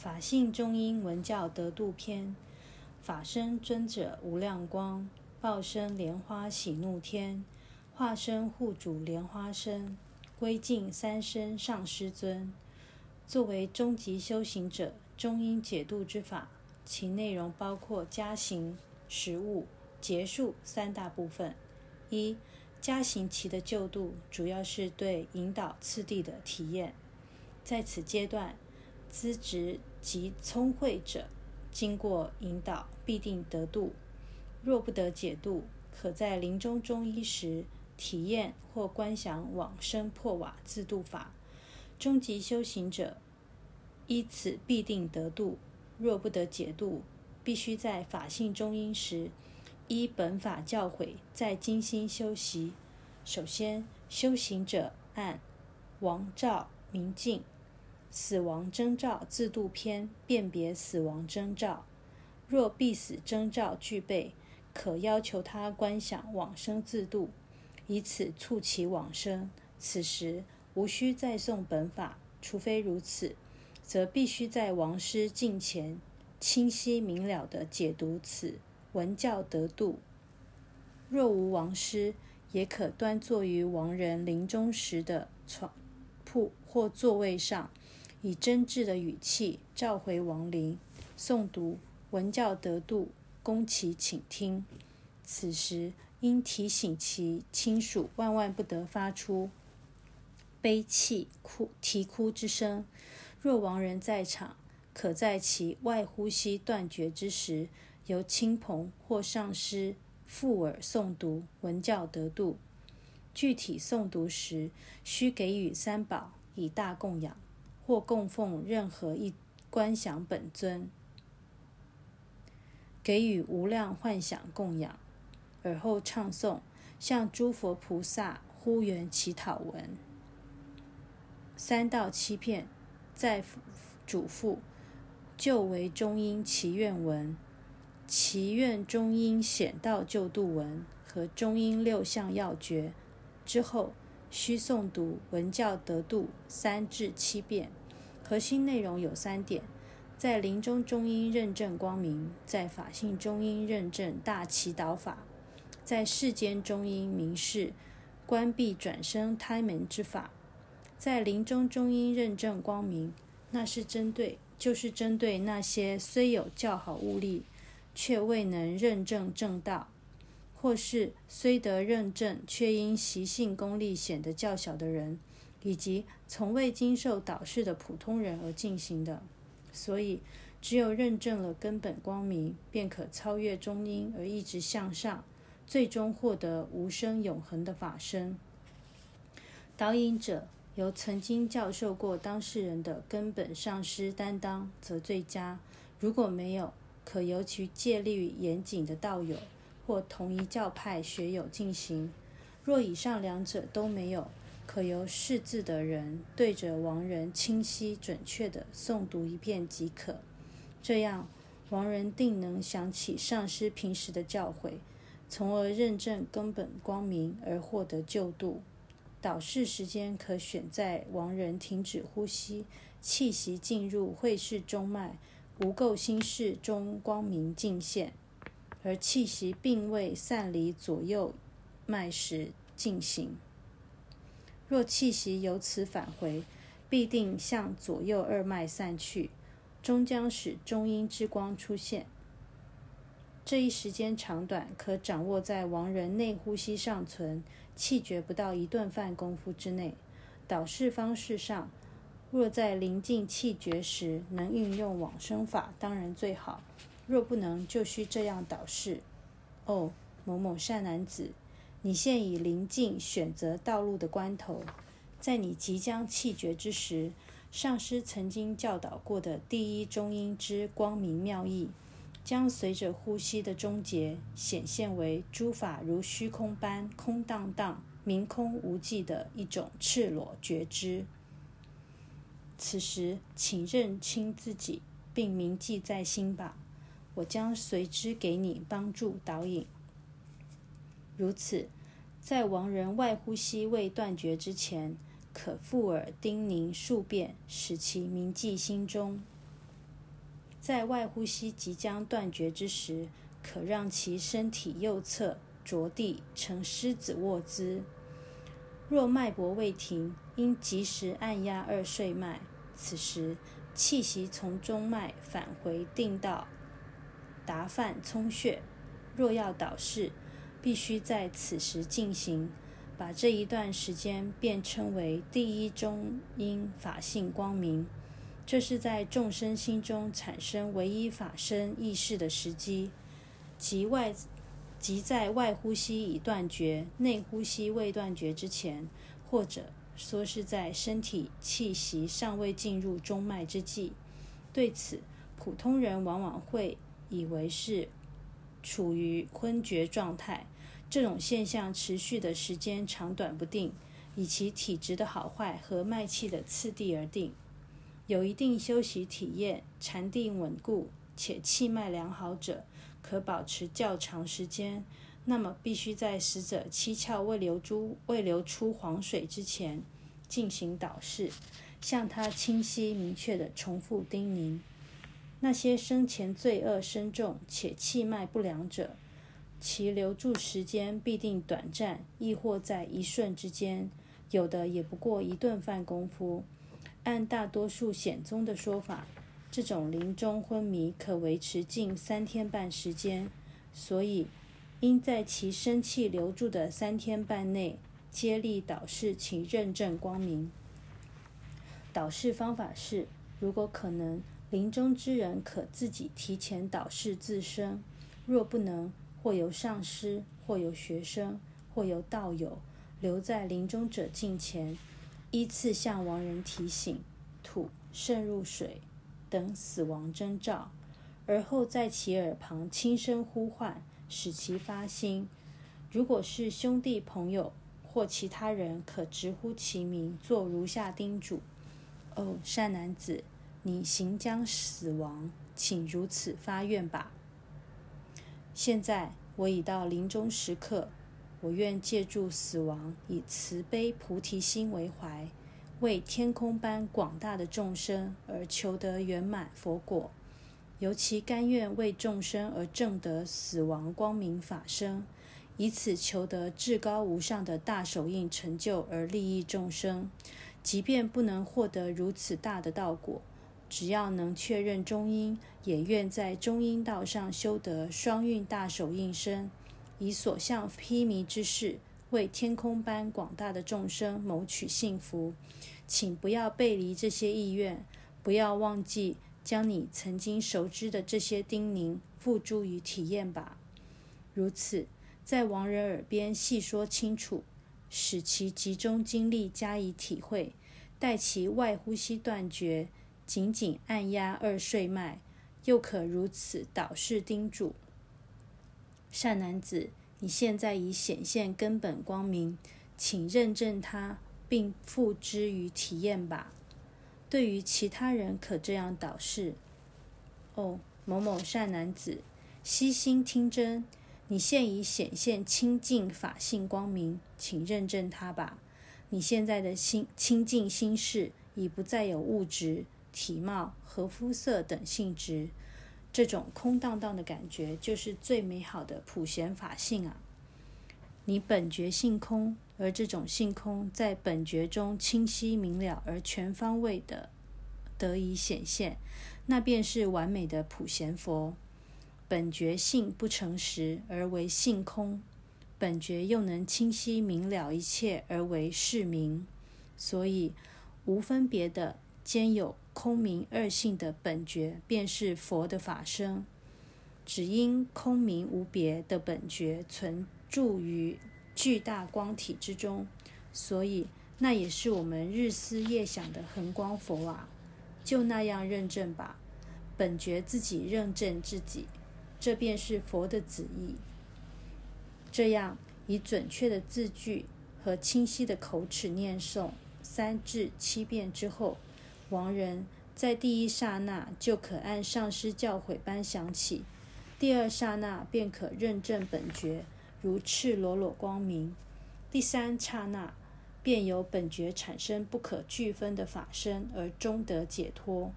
法性中英文教得度篇，法身尊者无量光，报身莲花喜怒天，化身护主莲花身，归敬三身上师尊。作为终极修行者，中英解度之法，其内容包括加行、实物、结束三大部分。一加行期的救度，主要是对引导次第的体验。在此阶段，资质及聪慧者，经过引导必定得度；若不得解度，可在临终中医时体验或观想往生破瓦自度法。终极修行者依此必定得度；若不得解度，必须在法性中阴时。依本法教诲，在精心修习。首先，修行者按王照明镜死亡征兆自度篇辨别死亡征兆。若必死征兆具备，可要求他观想往生自度，以此促其往生。此时无需再诵本法，除非如此，则必须在王师近前清晰明了地解读此。文教得度，若无王师，也可端坐于亡人临终时的床铺或座位上，以真挚的语气召回亡灵，诵读文教得度，供其倾听。此时应提醒其亲属，万万不得发出悲泣哭啼哭之声。若亡人在场，可在其外呼吸断绝之时。由亲朋或上师附耳诵读文教得度，具体诵读时需给予三宝以大供养，或供奉任何一观想本尊，给予无量幻想供养，而后唱诵向诸佛菩萨呼缘乞讨文三到七片，再嘱咐就为中阴祈愿文。祈愿中阴显道救度文和中阴六相要诀之后，需诵读文教得度三至七遍。核心内容有三点：在临终中阴认证光明，在法性中阴认证大祈祷法，在世间中阴明示关闭转生胎门之法。在临终中阴认证光明，那是针对，就是针对那些虽有较好物力。却未能认证正道，或是虽得认证，却因习性功力显得较小的人，以及从未经受导师的普通人而进行的。所以，只有认证了根本光明，便可超越中阴而一直向上，最终获得无生永恒的法身。导引者由曾经教授过当事人的根本上师担当，则最佳。如果没有，可由其戒律严谨的道友或同一教派学友进行。若以上两者都没有，可由识字的人对着亡人清晰准确地诵读一遍即可。这样，亡人定能想起上师平时的教诲，从而认证根本光明而获得救度。导视时间可选在亡人停止呼吸、气息进入会室中脉。无垢心室中光明尽现，而气息并未散离左右脉时进行。若气息由此返回，必定向左右二脉散去，终将使中阴之光出现。这一时间长短，可掌握在亡人内呼吸尚存、气绝不到一顿饭功夫之内。导视方式上。若在临近气绝时能运用往生法，当然最好；若不能，就需这样导示：哦，某某善男子，你现已临近选择道路的关头，在你即将气绝之时，上师曾经教导过的第一中音之光明妙意，将随着呼吸的终结显现为诸法如虚空般空荡荡、明空无际的一种赤裸觉知。此时，请认清自己，并铭记在心吧。我将随之给你帮助导引。如此，在亡人外呼吸未断绝之前，可复耳叮咛数遍，使其铭记心中。在外呼吸即将断绝之时，可让其身体右侧着地呈狮子卧姿。若脉搏未停，应及时按压二睡脉。此时气息从中脉返回定到达范聪穴。若要导视，必须在此时进行，把这一段时间便称为第一中阴法性光明。这是在众生心中产生唯一法身意识的时机，即外即在外呼吸已断绝、内呼吸未断绝之前，或者说是在身体气息尚未进入中脉之际。对此，普通人往往会以为是处于昏厥状态。这种现象持续的时间长短不定，以其体质的好坏和脉气的次第而定。有一定休息体验、禅定稳固且气脉良好者，可保持较长时间。那么，必须在死者七窍未流出未流出黄水之前进行导视，向他清晰明确地重复叮咛。那些生前罪恶深重且气脉不良者，其留住时间必定短暂，亦或在一瞬之间，有的也不过一顿饭功夫。按大多数显宗的说法，这种临终昏迷可维持近三天半时间，所以应在其生气留住的三天半内接力导视其认证光明。导视方法是：如果可能，临终之人可自己提前导视自身；若不能，或由上师，或由学生，或由道友留在临终者近前。依次向亡人提醒吐、渗入水等死亡征兆，而后在其耳旁轻声呼唤，使其发心。如果是兄弟朋友或其他人，可直呼其名，做如下叮嘱：哦，善男子，你行将死亡，请如此发愿吧。现在我已到临终时刻。我愿借助死亡，以慈悲菩提心为怀，为天空般广大的众生而求得圆满佛果。尤其甘愿为众生而证得死亡光明法身，以此求得至高无上的大手印成就而利益众生。即便不能获得如此大的道果，只要能确认中阴，也愿在中阴道上修得双运大手印身。以所向披靡之势，为天空般广大的众生谋取幸福，请不要背离这些意愿，不要忘记将你曾经熟知的这些叮咛付诸于体验吧。如此，在亡人耳边细说清楚，使其集中精力加以体会，待其外呼吸断绝，紧紧按压二睡脉，又可如此导视叮嘱。善男子，你现在已显现根本光明，请认证它，并付之于体验吧。对于其他人，可这样导示：哦，某某善男子，悉心听真，你现已显现清净法性光明，请认证它吧。你现在的心清净心事，已不再有物质、体貌和肤色等性质。这种空荡荡的感觉，就是最美好的普贤法性啊！你本觉性空，而这种性空在本觉中清晰明了而全方位的得以显现，那便是完美的普贤佛。本觉性不诚实而为性空，本觉又能清晰明了一切而为是明，所以无分别的兼有。空明二性的本觉，便是佛的法身。只因空明无别的本觉存住于巨大光体之中，所以那也是我们日思夜想的恒光佛啊！就那样认证吧，本觉自己认证自己，这便是佛的旨意。这样以准确的字句和清晰的口齿念诵三至七遍之后。亡人在第一刹那就可按上师教诲般想起，第二刹那便可认证本觉如赤裸裸光明，第三刹那便由本觉产生不可具分的法身而终得解脱。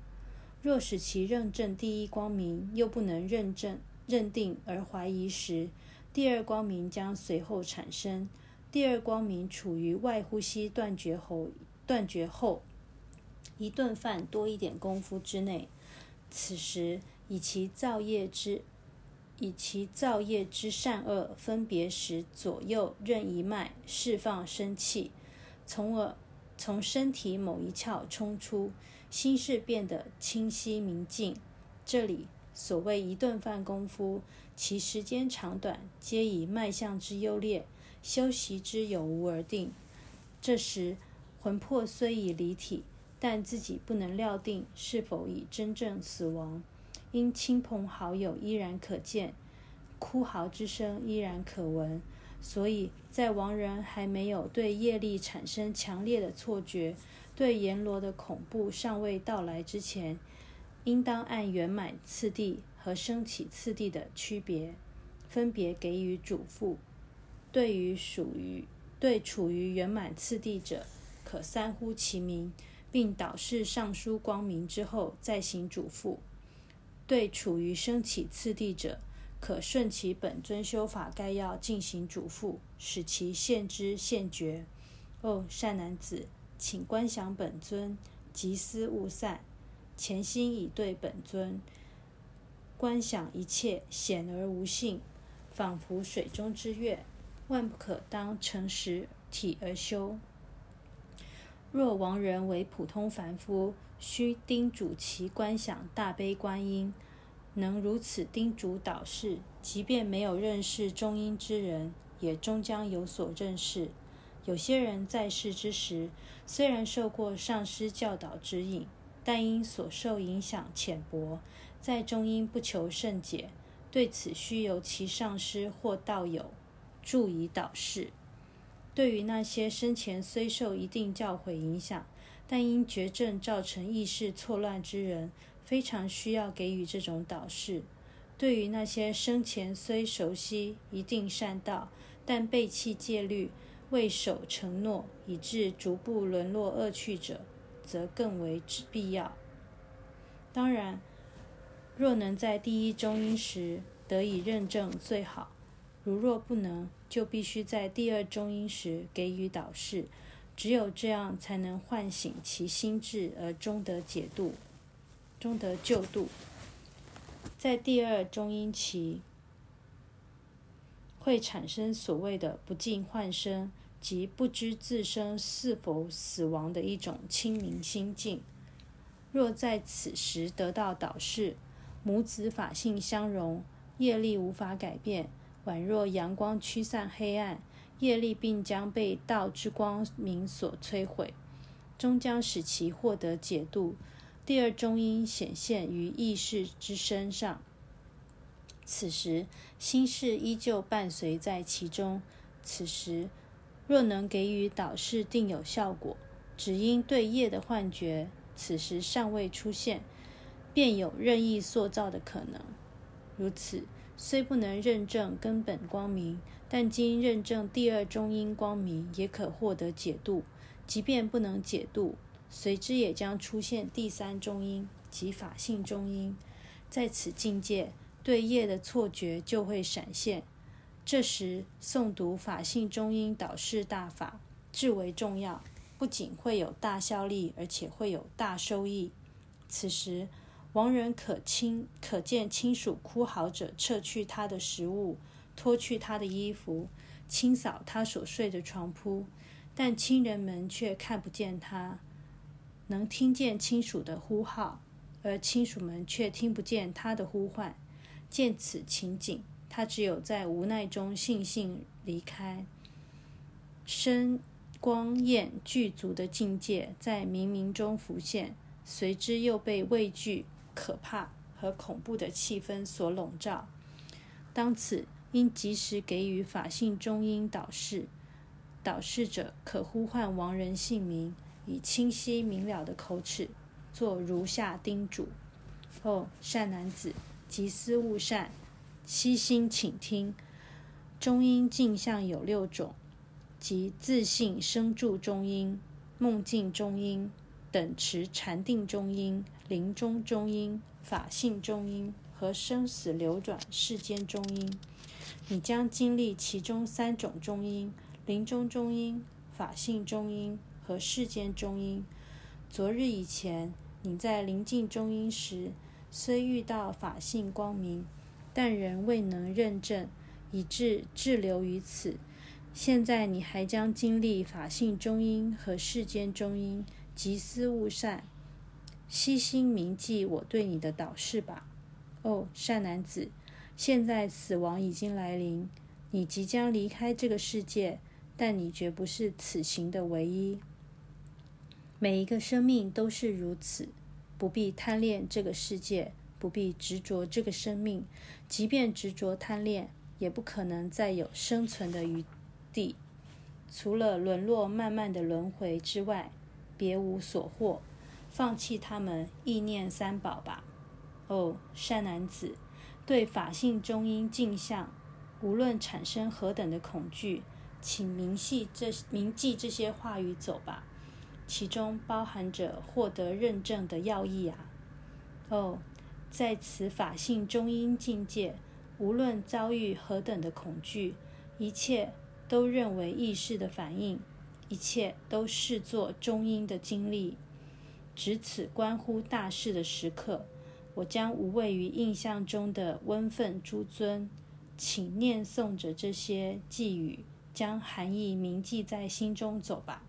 若使其认证第一光明，又不能认证认定而怀疑时，第二光明将随后产生。第二光明处于外呼吸断绝后，断绝后一顿饭多一点功夫之内。此时以其造业之以其造业之善恶分别时，左右任一脉释放生气，从而从身体某一窍冲出。心事变得清晰明净。这里所谓一顿饭功夫，其时间长短，皆以脉象之优劣、修习之有无而定。这时魂魄虽已离体，但自己不能料定是否已真正死亡，因亲朋好友依然可见，哭嚎之声依然可闻，所以在亡人还没有对业力产生强烈的错觉。对阎罗的恐怖尚未到来之前，应当按圆满次第和升起次第的区别，分别给予嘱咐。对于属于对处于圆满次第者，可三呼其名，并导示上书光明之后再行嘱咐；对处于升起次第者，可顺其本尊修法概要进行嘱咐，使其现知现觉。哦，善男子。请观想本尊，即思勿散，潜心以对本尊。观想一切显而无性，仿佛水中之月，万不可当成实体而修。若亡人为普通凡夫，需叮嘱其观想大悲观音。能如此叮嘱导示，即便没有认识中音之人，也终将有所认识。有些人在世之时，虽然受过上师教导指引，但因所受影响浅薄，在中因不求甚解。对此，需由其上师或道友助以导示。对于那些生前虽受一定教诲影响，但因绝症造成意识错乱之人，非常需要给予这种导示。对于那些生前虽熟悉一定善道，但背弃戒律，未守承诺，以致逐步沦落恶趣者，则更为之必要。当然，若能在第一中音时得以认证最好；如若不能，就必须在第二中音时给予导示。只有这样，才能唤醒其心智，而终得解度，终得救度。在第二中音期，会产生所谓的不净幻生。即不知自身是否死亡的一种清明心境。若在此时得到导示，母子法性相融，业力无法改变，宛若阳光驱散黑暗，业力并将被道之光明所摧毁，终将使其获得解度。第二中因显现于意识之身上，此时心事依旧伴随在其中。此时。若能给予导示，定有效果。只因对业的幻觉，此时尚未出现，便有任意塑造的可能。如此，虽不能认证根本光明，但经认证第二中因光明，也可获得解度。即便不能解度，随之也将出现第三中因及法性中因。在此境界，对业的错觉就会闪现。这时诵读法性中音导示大法至为重要，不仅会有大效力，而且会有大收益。此时亡人可亲可见亲属哭嚎者撤去他的食物，脱去他的衣服，清扫他所睡的床铺，但亲人们却看不见他，能听见亲属的呼号，而亲属们却听不见他的呼唤。见此情景。他只有在无奈中悻悻离开，身光焰具足的境界在冥冥中浮现，随之又被畏惧、可怕和恐怖的气氛所笼罩。当此，应及时给予法性中音导示，导示者可呼唤亡人姓名，以清晰明了的口齿做如下叮嘱：哦，善男子，即思勿善。悉心倾听，中音镜像有六种，即自信生住中音、梦境中音、等持禅定中音、临终中阴、法性中阴和生死流转世间中阴。你将经历其中三种中阴：临终中阴、法性中阴和世间中阴。昨日以前，你在临近中阴时，虽遇到法性光明，但仍未能认证，以致滞留于此。现在你还将经历法性中阴和世间中阴。集思勿善，悉心铭记我对你的导示吧。哦，善男子，现在死亡已经来临，你即将离开这个世界，但你绝不是此行的唯一。每一个生命都是如此，不必贪恋这个世界，不必执着这个生命。即便执着贪恋，也不可能再有生存的余地，除了沦落慢慢的轮回之外。别无所获，放弃他们，意念三宝吧。哦，善男子，对法性中阴镜像，无论产生何等的恐惧，请铭记这铭记这些话语走吧，其中包含着获得认证的要义啊。哦，在此法性中阴境界，无论遭遇何等的恐惧，一切都认为意识的反应。一切都视作中阴的经历，值此关乎大事的时刻，我将无畏于印象中的温愤诸尊，请念诵着这些寄语，将含义铭记在心中走吧。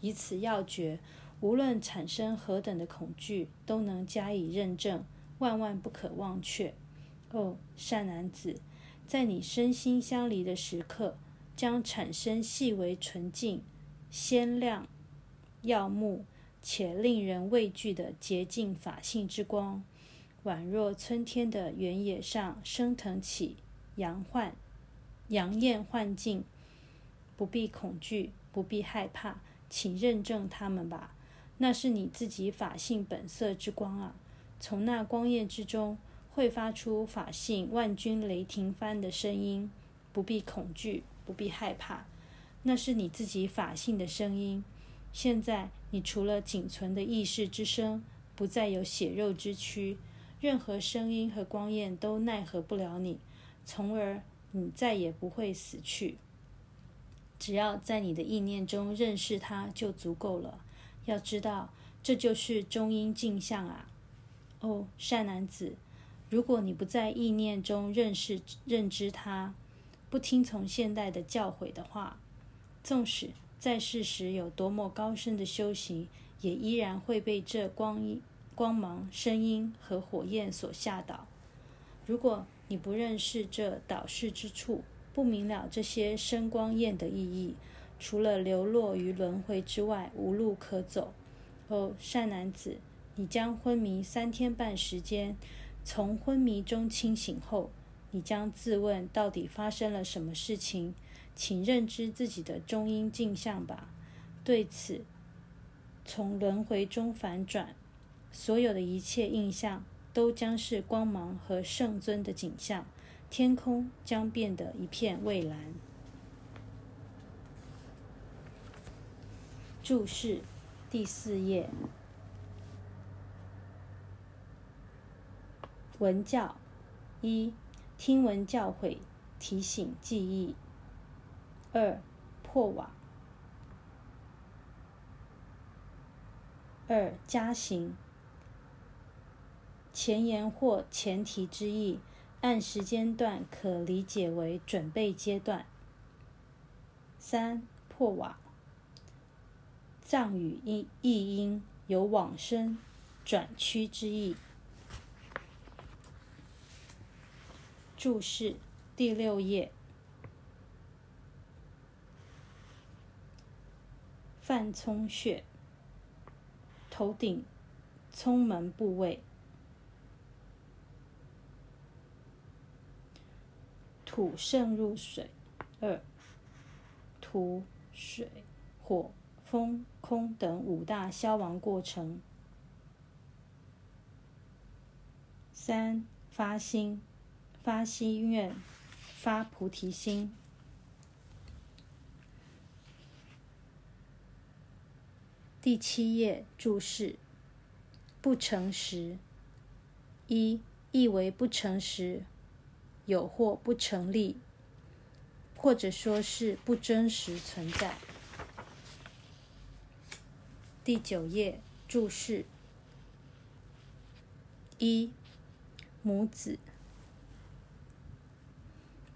以此要诀，无论产生何等的恐惧，都能加以认证，万万不可忘却。哦，善男子，在你身心相离的时刻，将产生细微纯净。鲜亮耀目且令人畏惧的洁净法性之光，宛若春天的原野上升腾起阳幻、阳艳幻境。不必恐惧，不必害怕，请认证他们吧。那是你自己法性本色之光啊！从那光焰之中，会发出法性万钧雷霆般的声音。不必恐惧，不必害怕。那是你自己法性的声音。现在，你除了仅存的意识之声，不再有血肉之躯，任何声音和光焰都奈何不了你，从而你再也不会死去。只要在你的意念中认识它，就足够了。要知道，这就是中阴镜像啊！哦，善男子，如果你不在意念中认识、认知它，不听从现代的教诲的话，纵使在世时有多么高深的修行，也依然会被这光、光芒、声音和火焰所吓倒。如果你不认识这导视之处，不明了这些声光焰的意义，除了流落于轮回之外，无路可走。哦，善男子，你将昏迷三天半时间，从昏迷中清醒后，你将自问到底发生了什么事情。请认知自己的中阴镜像吧。对此，从轮回中反转，所有的一切印象都将是光芒和圣尊的景象，天空将变得一片蔚蓝。注释第四页，文教一，听闻教诲，提醒记忆。二破瓦，二加行。前言或前提之意，按时间段可理解为准备阶段。三破瓦，藏语音译音有往生、转趋之意。注释第六页。犯聪穴，头顶聪门部位。土渗入水。二，土、水、火、风、空等五大消亡过程。三，发心，发心愿，发菩提心。第七页注释：不诚实。一意为不诚实，有或不成立，或者说是不真实存在。第九页注释：一母子，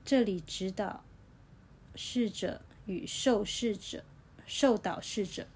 这里指导逝者与受试者、受导事者。